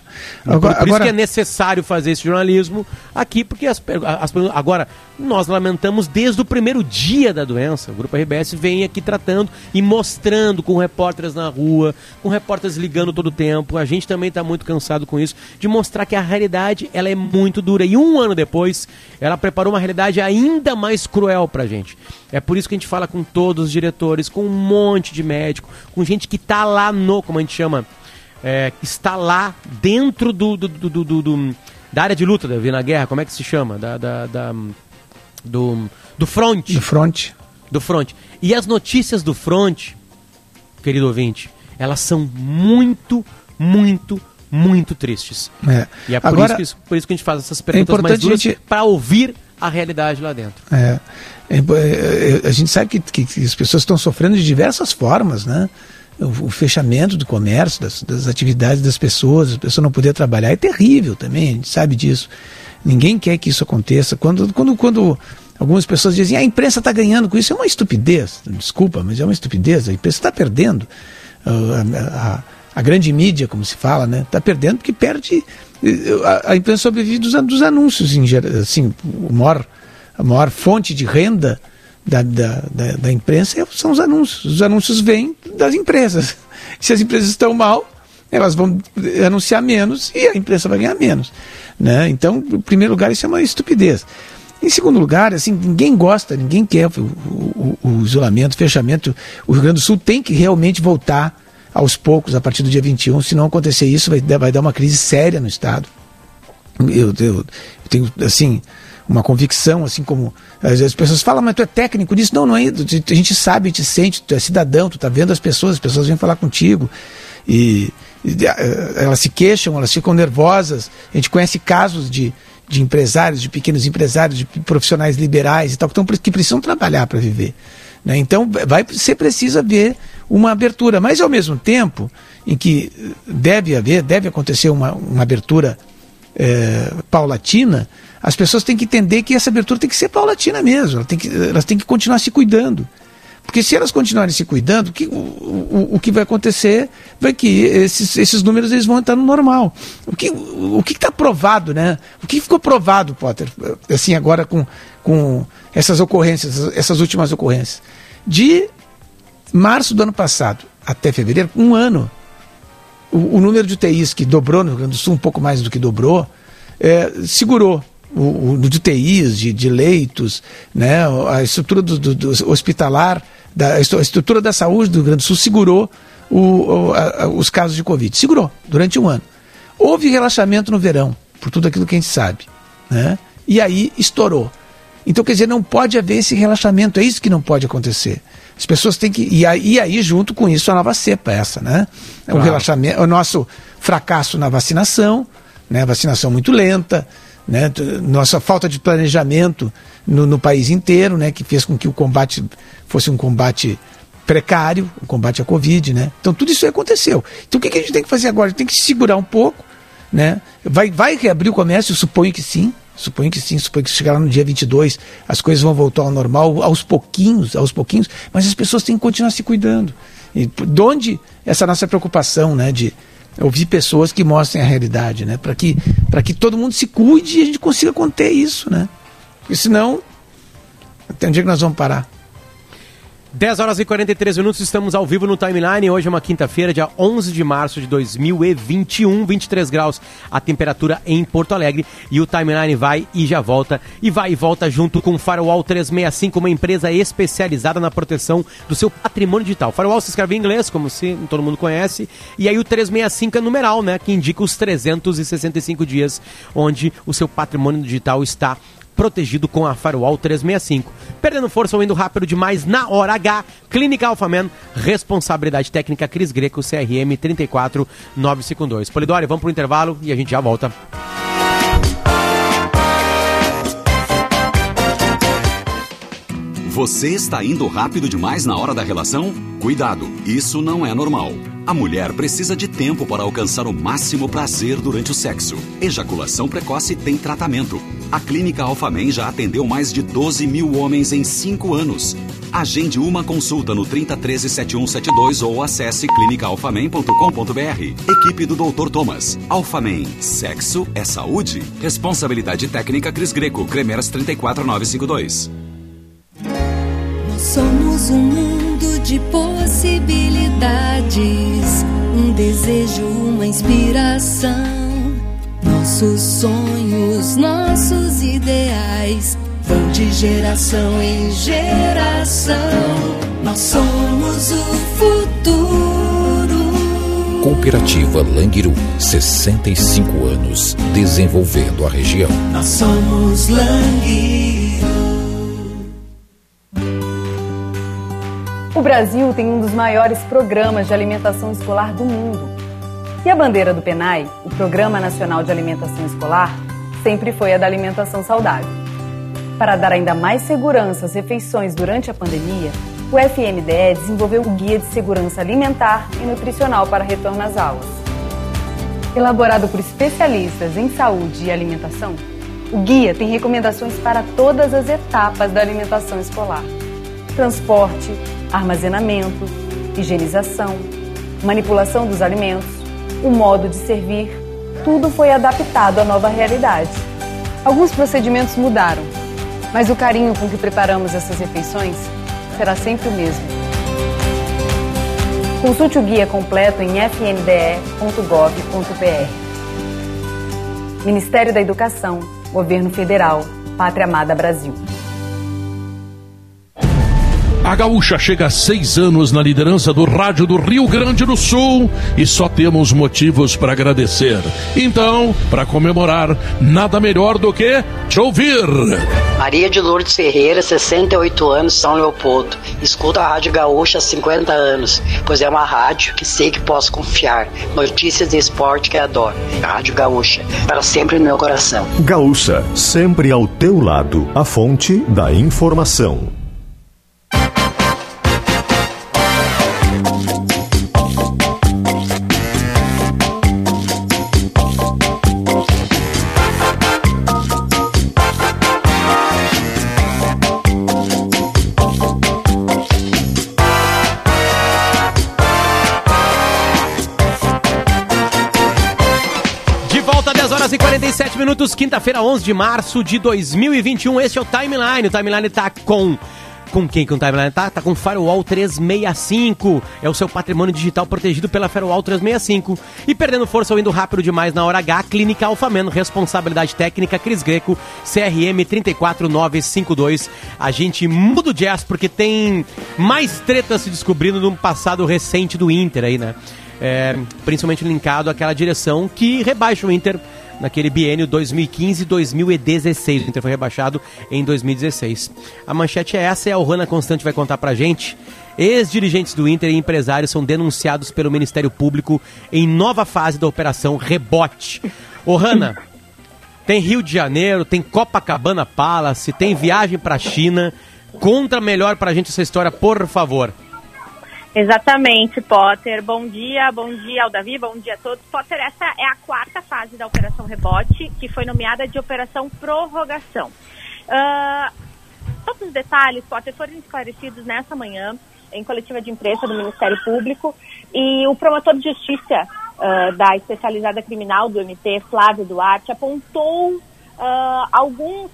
S2: Agora, por, por isso que é necessário fazer esse jornalismo aqui, porque as, as, agora nós lamentamos desde o primeiro dia da doença. O Grupo RBS vem aqui tratando e mostrando com repórteres na rua, com repórteres ligando todo o tempo. A gente também está muito cansado com isso, de mostrar que a realidade ela é muito dura. E um ano depois, ela preparou uma realidade ainda mais cruel para a gente. É por isso que a gente fala com todos os diretores, com um monte de médico, com gente que está lá no, como a gente chama, é, está lá dentro do, do, do, do, da área de luta da na guerra, como é que se chama? Da, da, da, do, do front.
S3: Do front.
S2: Do front. E as notícias do front, querido ouvinte, elas são muito, muito, muito tristes. É. E é por, Agora, isso que, por isso que a gente faz essas perguntas é mais duras gente... para ouvir a realidade lá dentro.
S3: É, é, é, é a gente sabe que, que, que as pessoas estão sofrendo de diversas formas, né? O, fechamento do comércio, das, das, atividades das pessoas, a pessoa não poder trabalhar é terrível também, a gente sabe disso. Ninguém quer que isso aconteça. Quando, quando, quando algumas pessoas dizem ah, a imprensa está ganhando com isso, é uma estupidez. Desculpa, mas é uma estupidez. A imprensa está perdendo. A, a, a, grande mídia, como se fala, né? Está perdendo porque perde. A, a imprensa sobrevive dos, dos anúncios, em, assim, o maior, a maior fonte de renda da, da, da, da imprensa são os anúncios. Os anúncios vêm das empresas. [laughs] Se as empresas estão mal, elas vão anunciar menos e a imprensa vai ganhar menos. Né? Então, em primeiro lugar, isso é uma estupidez. Em segundo lugar, assim, ninguém gosta, ninguém quer o, o, o, isolamento, o fechamento. O Rio Grande do Sul tem que realmente voltar aos poucos, a partir do dia 21. Se não acontecer isso, vai, vai dar uma crise séria no Estado. Eu, eu, eu tenho, assim, uma convicção, assim como as pessoas falam, mas tu é técnico nisso. Não, não é. A gente sabe, gente sente, tu é cidadão, tu tá vendo as pessoas, as pessoas vêm falar contigo. E, e elas se queixam, elas ficam nervosas. A gente conhece casos de, de empresários, de pequenos empresários, de profissionais liberais e tal, que, tão, que precisam trabalhar para viver. Né? Então vai ser preciso haver uma abertura, mas ao mesmo tempo em que deve haver, deve acontecer uma, uma abertura é, paulatina, as pessoas têm que entender que essa abertura tem que ser paulatina mesmo, elas têm que, elas têm que continuar se cuidando. Porque se elas continuarem se cuidando, que, o, o, o que vai acontecer vai que esses, esses números eles vão entrar no normal. O que o está provado, né? O que ficou provado, Potter, assim, agora com, com essas ocorrências, essas últimas ocorrências. De março do ano passado até fevereiro, um ano, o, o número de UTIs que dobrou no Rio Grande do Sul, um pouco mais do que dobrou, é, segurou o, o, de UTIs, de, de leitos, né, a estrutura do, do, do hospitalar, da, a estrutura da saúde do Rio Grande do Sul segurou o, a, os casos de Covid. Segurou durante um ano. Houve relaxamento no verão, por tudo aquilo que a gente sabe. Né? E aí estourou. Então, quer dizer, não pode haver esse relaxamento, é isso que não pode acontecer. As pessoas têm que. E aí, e aí junto com isso, a nova cepa, essa, né? Claro. O relaxamento, o nosso fracasso na vacinação, né? Vacinação muito lenta, né? Nossa falta de planejamento no, no, país inteiro, né? Que fez com que o combate fosse um combate precário, o combate à Covid, né? Então tudo isso aconteceu. Então o que, que a gente tem que fazer agora? Tem que segurar um pouco, né? Vai, vai reabrir o comércio? Suponho que sim. Suponho que sim, suponho que chegar no dia 22 as coisas vão voltar ao normal, aos pouquinhos, aos pouquinhos, mas as pessoas têm que continuar se cuidando. E de onde essa nossa preocupação, né, de ouvir pessoas que mostrem a realidade, né, para que, que todo mundo se cuide e a gente consiga conter isso, né? Porque senão, até onde é que nós vamos parar?
S2: 10 horas e 43 minutos, estamos ao vivo no timeline. Hoje é uma quinta-feira, dia 11 de março de 2021, 23 graus a temperatura em Porto Alegre. E o timeline vai e já volta. E vai e volta junto com o Firewall 365, uma empresa especializada na proteção do seu patrimônio digital. Firewall se escreve em inglês, como se todo mundo conhece. E aí o 365 é numeral, né? Que indica os 365 dias onde o seu patrimônio digital está protegido com a Firewall 365. Perdendo força ou indo rápido demais na hora H, Clínica Alphaman, responsabilidade técnica Cris Greco, CRM 34952. Polidori, vamos pro intervalo e a gente já volta.
S6: Você está indo rápido demais na hora da relação? Cuidado, isso não é normal. A mulher precisa de tempo para alcançar o máximo prazer durante o sexo. Ejaculação precoce tem tratamento. A Clínica Alfamen já atendeu mais de 12 mil homens em 5 anos. Agende uma consulta no 3013 7172 ou acesse clinicaalfamen.com.br. Equipe do Dr. Thomas. Alfamen. Sexo é saúde. Responsabilidade técnica Cris Greco. Cremeras 34952.
S7: Somos um mundo de possibilidades, um desejo, uma inspiração. Nossos sonhos, nossos ideais vão de geração em geração. Nós somos o futuro.
S8: Cooperativa Langiru, 65 anos, desenvolvendo a região.
S7: Nós somos Langiru.
S9: O Brasil tem um dos maiores programas de alimentação escolar do mundo. E a bandeira do PENAI, o Programa Nacional de Alimentação Escolar, sempre foi a da alimentação saudável. Para dar ainda mais segurança às refeições durante a pandemia, o FNDE desenvolveu o Guia de Segurança Alimentar e Nutricional para retorno às aulas. Elaborado por especialistas em saúde e alimentação, o guia tem recomendações para todas as etapas da alimentação escolar: transporte, armazenamento, higienização, manipulação dos alimentos, o modo de servir, tudo foi adaptado à nova realidade. Alguns procedimentos mudaram, mas o carinho com que preparamos essas refeições será sempre o mesmo. Consulte o guia completo em fnde.gov.br. Ministério da Educação, Governo Federal, Pátria Amada Brasil.
S10: A Gaúcha chega a seis anos na liderança do rádio do Rio Grande do Sul e só temos motivos para agradecer. Então, para comemorar, nada melhor do que te ouvir.
S11: Maria de Lourdes Ferreira, 68 anos, São Leopoldo. Escuta a Rádio Gaúcha há 50 anos, pois é uma rádio que sei que posso confiar. Notícias de esporte que adoro. A Rádio Gaúcha, para sempre no meu coração.
S1: Gaúcha, sempre ao teu lado, a fonte da informação.
S2: Horas e 47 minutos, quinta-feira, 11 de março de 2021. Este é o Timeline. O Timeline tá com. Com quem que o Timeline tá? Tá com Firewall 365. É o seu patrimônio digital protegido pela Firewall 365. E perdendo força ou indo rápido demais na hora H, Clínica Alfameno, responsabilidade técnica Cris Greco, CRM 34952. A gente muda o jazz porque tem mais tretas se descobrindo num passado recente do Inter aí, né? É, principalmente linkado àquela direção que rebaixa o Inter naquele biênio 2015-2016. O Inter foi rebaixado em 2016. A manchete é essa e a Ohana Constante vai contar pra gente. Ex-dirigentes do Inter e empresários são denunciados pelo Ministério Público em nova fase da Operação Rebote. Ohana, tem Rio de Janeiro, tem Copacabana Palace, tem viagem pra China. Conta melhor pra gente essa história, por favor.
S12: Exatamente, Potter. Bom dia, bom dia ao Davi, bom dia a todos. Potter, essa é a quarta fase da Operação Rebote, que foi nomeada de Operação Prorrogação. Uh, todos os detalhes, Potter, foram esclarecidos nessa manhã em coletiva de imprensa do Ministério Público e o promotor de justiça uh, da especializada criminal do MT, Flávio Duarte, apontou uh, alguns,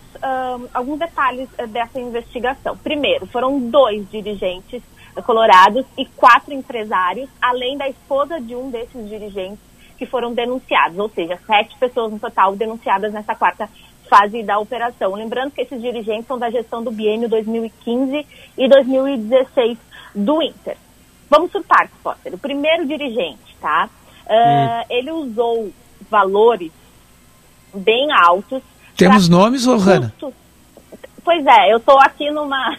S12: alguns detalhes dessa investigação. Primeiro, foram dois dirigentes colorados e quatro empresários, além da esposa de um desses dirigentes que foram denunciados, ou seja, sete pessoas no total denunciadas nessa quarta fase da operação. Lembrando que esses dirigentes são da gestão do biênio 2015 e 2016 do Inter. Vamos por partes, Potter. O primeiro dirigente, tá? Uh, ele usou valores bem altos.
S3: Temos nomes, Lohana?
S12: Pois é, eu estou aqui numa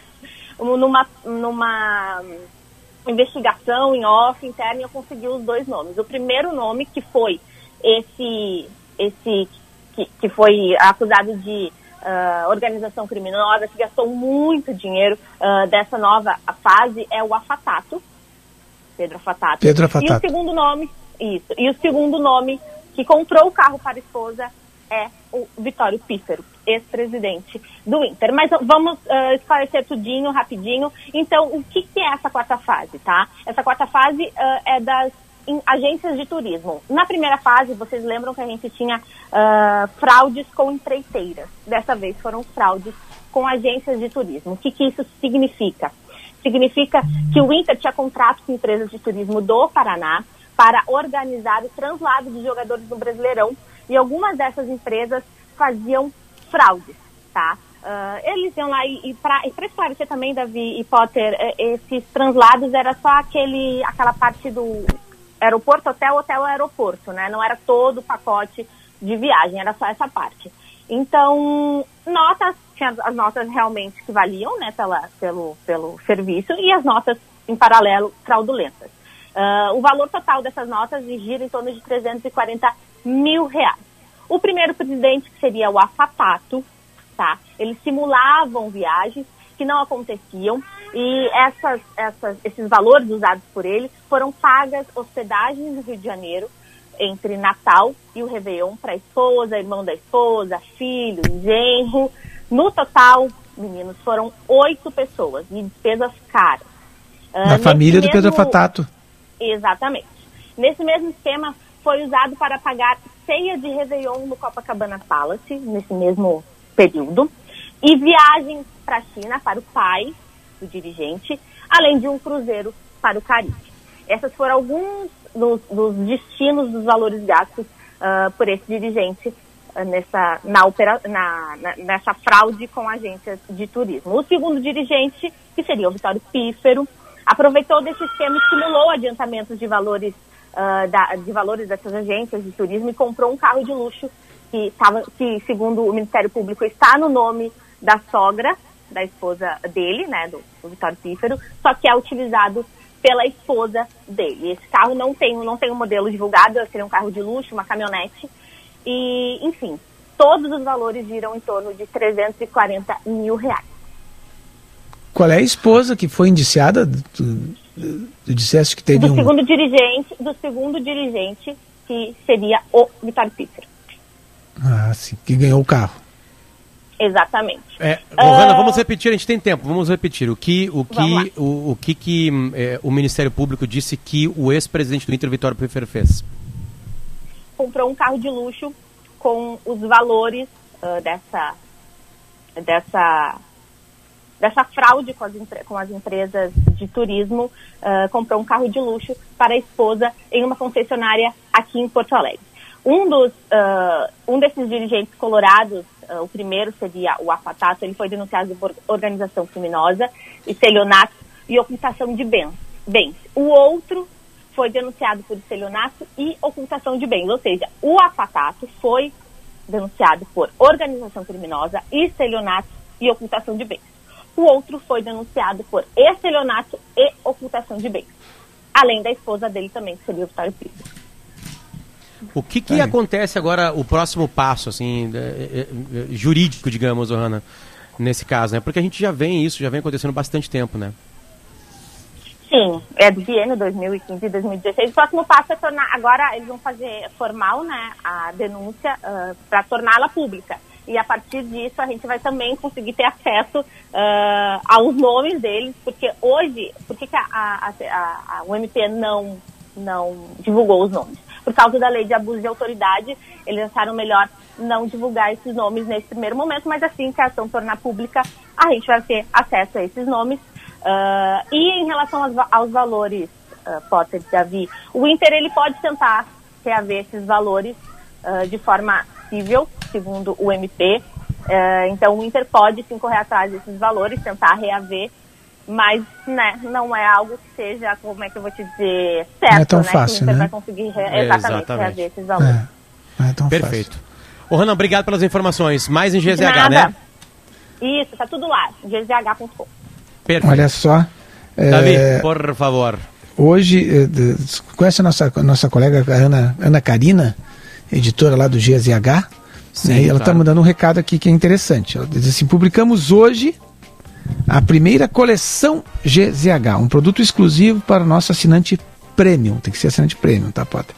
S12: numa, numa investigação em off interna eu consegui os dois nomes. O primeiro nome que foi esse esse que, que foi acusado de uh, organização criminosa que gastou muito dinheiro uh, dessa nova fase é o Afatato, Pedro Afatato.
S3: Pedro Afatato.
S12: E o segundo nome, isso. E o segundo nome que comprou o carro para a esposa é o Vitório Pífero, ex-presidente do Inter. Mas vamos uh, esclarecer tudinho, rapidinho. Então, o que, que, é essa quarta fase, tá? Essa quarta fase uh, é das agências de turismo. Na primeira fase, vocês lembram que a gente tinha uh, fraudes com empreiteiras. Dessa vez foram fraudes com agências de turismo. O que, que isso significa? Significa que o Inter tinha contrato com empresas de turismo do Paraná para organizar o translado de jogadores do Brasileirão e algumas dessas empresas faziam fraudes, tá? Uh, eles iam lá e, e para esclarecer também, Davi e Potter, esses translados era só aquele, aquela parte do aeroporto, hotel, hotel, aeroporto, né? Não era todo o pacote de viagem, era só essa parte. Então, notas, tinha as notas realmente que valiam, né, pela, pelo, pelo serviço, e as notas, em paralelo, fraudulentas. Uh, o valor total dessas notas gira em torno de 340 mil reais. O primeiro presidente, que seria o Afatato, tá? Eles simulavam viagens que não aconteciam e essas, essas, esses valores usados por ele foram pagas hospedagens no Rio de Janeiro entre Natal e o Réveillon para a esposa, irmão da esposa, filho, genro. No total, meninos, foram oito pessoas e despesas caras.
S3: Na
S12: Uh,
S3: família do
S12: nesse
S3: Pedro
S12: mesmo-
S3: Fatato.
S12: Exatamente. Nesse mesmo esquema, foi usado para pagar ceia de Réveillon no Copacabana Palace, nesse mesmo período, e viagens para a China para o pai do dirigente, além de um cruzeiro para o Caribe. Essas foram alguns dos, dos destinos dos valores gastos ah, por esse dirigente ah, nessa, na, opera, na, na- nessa fraude com agências de turismo. O segundo dirigente, que seria o Vitório Pífero, aproveitou desse esquema e simulou adiantamentos de valores, ah, da- de valores dessas agências de turismo e comprou um carro de luxo que, tava, que, segundo o Ministério Público, está no nome da sogra, da esposa dele, né, do, do Vitório Pífero, só que é utilizado pela esposa dele. Esse carro não tem, não tem um modelo divulgado, seria um carro de luxo, uma caminhonete. E, enfim, todos os valores giram em torno de 340 mil reais.
S3: Qual é a esposa que foi indiciada? Tu, tu disseste que teve
S12: Do
S3: um.
S12: segundo dirigente, do segundo dirigente, que seria o Vitório Pífero.
S3: Ah, sim, que ganhou o carro.
S12: Exatamente.
S2: É,
S12: Ah.
S2: vamos repetir, a gente tem tempo, vamos repetir. O que o que o, o que, que hum, é, o Ministério Público disse que o ex-presidente do Inter, Vitório Pífero, fez?
S12: comprou um carro de luxo com os valores ah, dessa dessa dessa fraude com as, com as empresas de turismo, ah, comprou um carro de luxo para a esposa em uma concessionária aqui em Porto Alegre. Um dos ah, um desses dirigentes colorados, ah, o primeiro seria o Afatato, ele foi denunciado por organização criminosa, estelionato e ocultação de bens. bens. O outro foi denunciado por estelionato e ocultação de bens, ou seja, o Afatato foi denunciado por organização criminosa, estelionato e ocultação de bens. O outro foi denunciado por estelionato e ocultação de bens. Além da esposa dele também, que seria o Vitório Pires.
S2: O que, que acontece agora, o próximo passo, assim, é, é, é, jurídico, digamos, Rana, nesse caso, né? Porque a gente já vem isso, já vem acontecendo bastante tempo, né?
S12: Sim, é do biênio 2015 e 2016. O próximo passo é tornar, agora eles vão fazer formal, né, a denúncia para torná-la pública. E a partir disso a gente vai também conseguir ter acesso ah, aos nomes deles, porque hoje, por que, que a, a, a, a, o MP não, não divulgou os nomes? Por causa da lei de abuso de autoridade, eles acharam melhor não divulgar esses nomes nesse primeiro momento, mas assim que a ação tornar pública, a gente vai ter acesso a esses nomes. Ah, e em relação aos, aos valores, ah, Potter e Davi, o Inter ele pode tentar reaver esses valores ah, de forma civil, segundo o MP. Ah, então o Inter pode sim correr atrás desses valores, tentar reaver, mas né, não é algo que seja, como é que eu vou te dizer, certo,
S3: Não é tão
S12: né?
S3: fácil,
S12: que o Inter
S3: né?
S12: vai conseguir re-
S2: É,
S12: exatamente,
S2: exatamente.
S12: reaver esses valores.
S3: Não é tão
S2: Perfeito. Ô, Rana, obrigado pelas informações. Mais em GZH,
S12: nada.
S2: né?
S12: Isso, tá tudo lá, gzh.com.
S2: Perfeito.
S3: Olha só. é,
S2: Davi, por favor.
S3: Hoje, de- conhece a nossa, nossa colega a Ana, Ana Karina, editora lá do GZH?
S2: Sim,
S3: né? E ela está
S2: claro.
S3: mandando um recado aqui que é interessante. Ela diz assim: publicamos hoje a primeira coleção GZH, um produto exclusivo para o nosso assinante premium. Tem que ser assinante premium, tá, Potter?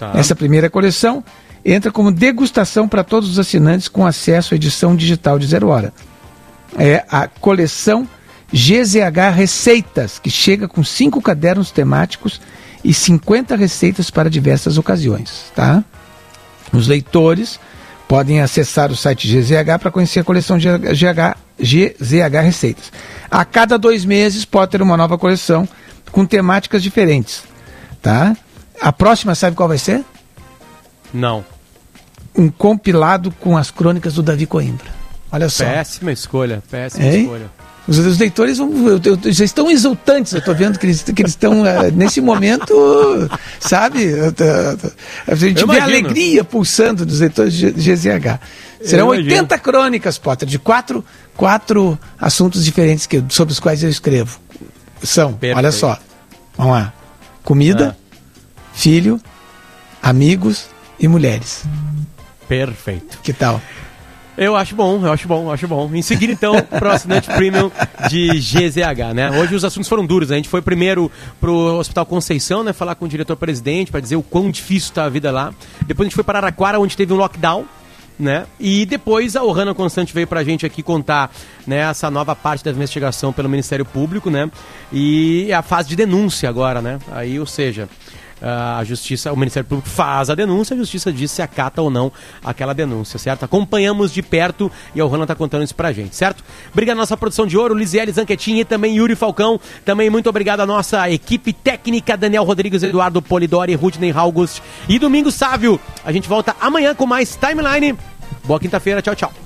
S2: Tá.
S3: Essa primeira coleção entra como degustação para todos os assinantes com acesso à edição digital de zero hora. É a coleção GZH Receitas, que chega com cinco cadernos temáticos e 50 receitas para diversas ocasiões, tá? Os leitores podem acessar o site GZH para conhecer a coleção GH, GZH Receitas. A cada dois meses pode ter uma nova coleção com temáticas diferentes, tá? A próxima sabe qual vai ser?
S2: Não.
S3: Um compilado com as crônicas do Davi Coimbra. Olha só.
S2: Péssima escolha, péssima
S3: Hein?
S2: escolha.
S3: Os, os leitores vão, eu- eu- já estão exultantes, eu estou vendo que eles, que eles estão, eh, nesse momento, sabe? A gente
S2: Eu
S3: vê a alegria pulsando dos leitores de GZH. Serão
S2: imagino.
S3: 80 crônicas, Potter, de quatro, quatro assuntos diferentes que, sobre os quais eu escrevo. São,
S2: Perfeito.
S3: olha só, vamos lá. Comida, filho, amigos e mulheres.
S2: Perfeito.
S3: Que tal?
S2: Eu acho bom, eu acho bom, eu acho bom. Em seguida, então, pro assinante premium de GZH, né? Hoje os assuntos foram duros. A gente foi primeiro pro Hospital Conceição, né? Falar com o diretor-presidente para dizer o quão difícil tá a vida lá. Depois a gente foi para Araraquara, onde teve um lockdown. Né? E depois a Ohana Constante veio pra gente aqui contar né, essa nova parte da investigação pelo Ministério Público, né? E a fase de denúncia agora, né? Aí, ou seja, a justiça, o Ministério Público faz a denúncia, a justiça diz se acata ou não aquela denúncia, certo? Acompanhamos de perto e a Ohana está contando isso pra gente, certo? Obrigado à nossa produção de ouro, Lisiele Zanquetin e também Yuri Falcão. Também muito obrigado à nossa equipe técnica, Daniel Rodrigues, Eduardo Polidori, Rudney August e Domingo Sávio. A gente volta amanhã com mais Timeline. Boa quinta-feira, tchau, tchau.